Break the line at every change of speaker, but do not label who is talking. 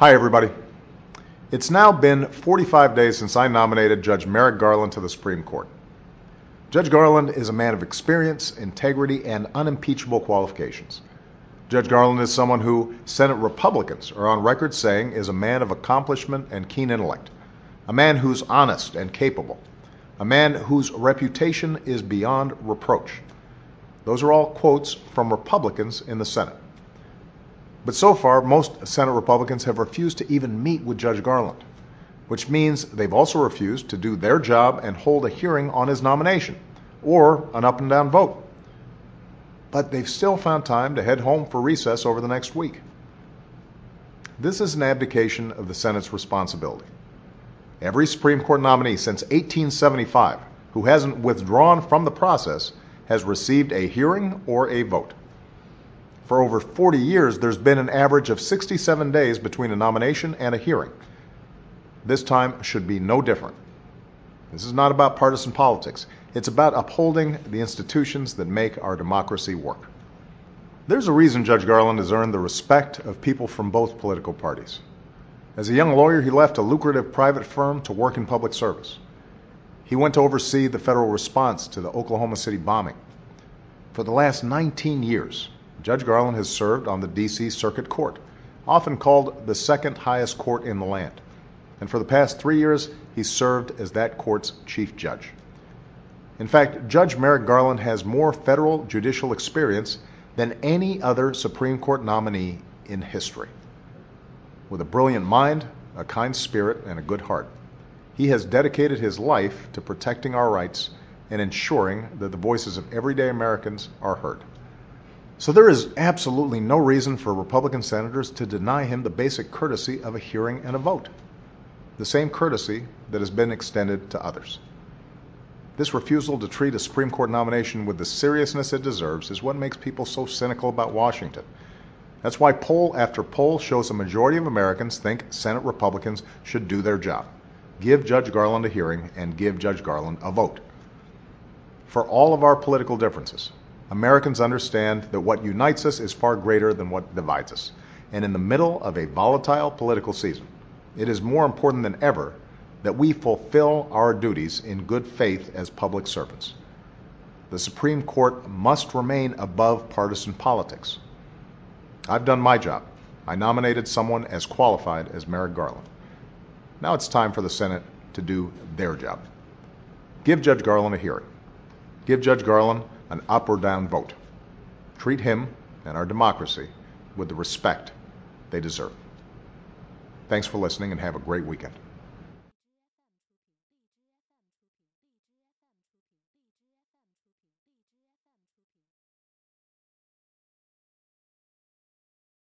Hi, everybody. It's now been 45 days since I nominated Judge Merrick Garland to the Supreme Court. Judge Garland is a man of experience, integrity, and unimpeachable qualifications. Judge Garland is someone who Senate Republicans are on record saying is a man of accomplishment and keen intellect, a man who's honest and capable, a man whose reputation is beyond reproach. Those are all quotes from Republicans in the Senate. But so far, most Senate Republicans have refused to even meet with Judge Garland, which means they've also refused to do their job and hold a hearing on his nomination or an up and down vote. But they've still found time to head home for recess over the next week. This is an abdication of the Senate's responsibility. Every Supreme Court nominee since 1875 who hasn't withdrawn from the process has received a hearing or a vote. For over 40 years, there's been an average of 67 days between a nomination and a hearing. This time should be no different. This is not about partisan politics. It's about upholding the institutions that make our democracy work. There's a reason Judge Garland has earned the respect of people from both political parties. As a young lawyer, he left a lucrative private firm to work in public service. He went to oversee the federal response to the Oklahoma City bombing. For the last 19 years, Judge Garland has served on the D.C. Circuit Court, often called the second highest court in the land. And for the past three years, he served as that court's chief judge. In fact, Judge Merrick Garland has more federal judicial experience than any other Supreme Court nominee in history. With a brilliant mind, a kind spirit, and a good heart, he has dedicated his life to protecting our rights and ensuring that the voices of everyday Americans are heard. So there is absolutely no reason for Republican senators to deny him the basic courtesy of a hearing and a vote, the same courtesy that has been extended to others. This refusal to treat a Supreme Court nomination with the seriousness it deserves is what makes people so cynical about Washington. That's why poll after poll shows a majority of Americans think Senate Republicans should do their job. Give Judge Garland a hearing and give Judge Garland a vote. For all of our political differences, Americans understand that what unites us is far greater than what divides us. And in the middle of a volatile political season, it is more important than ever that we fulfill our duties in good faith as public servants. The Supreme Court must remain above partisan politics. I've done my job. I nominated someone as qualified as Merrick Garland. Now it's time for the Senate to do their job. Give Judge Garland a hearing. Give Judge Garland an up or down vote. Treat him and our democracy with the respect they deserve. Thanks for listening and have a great weekend.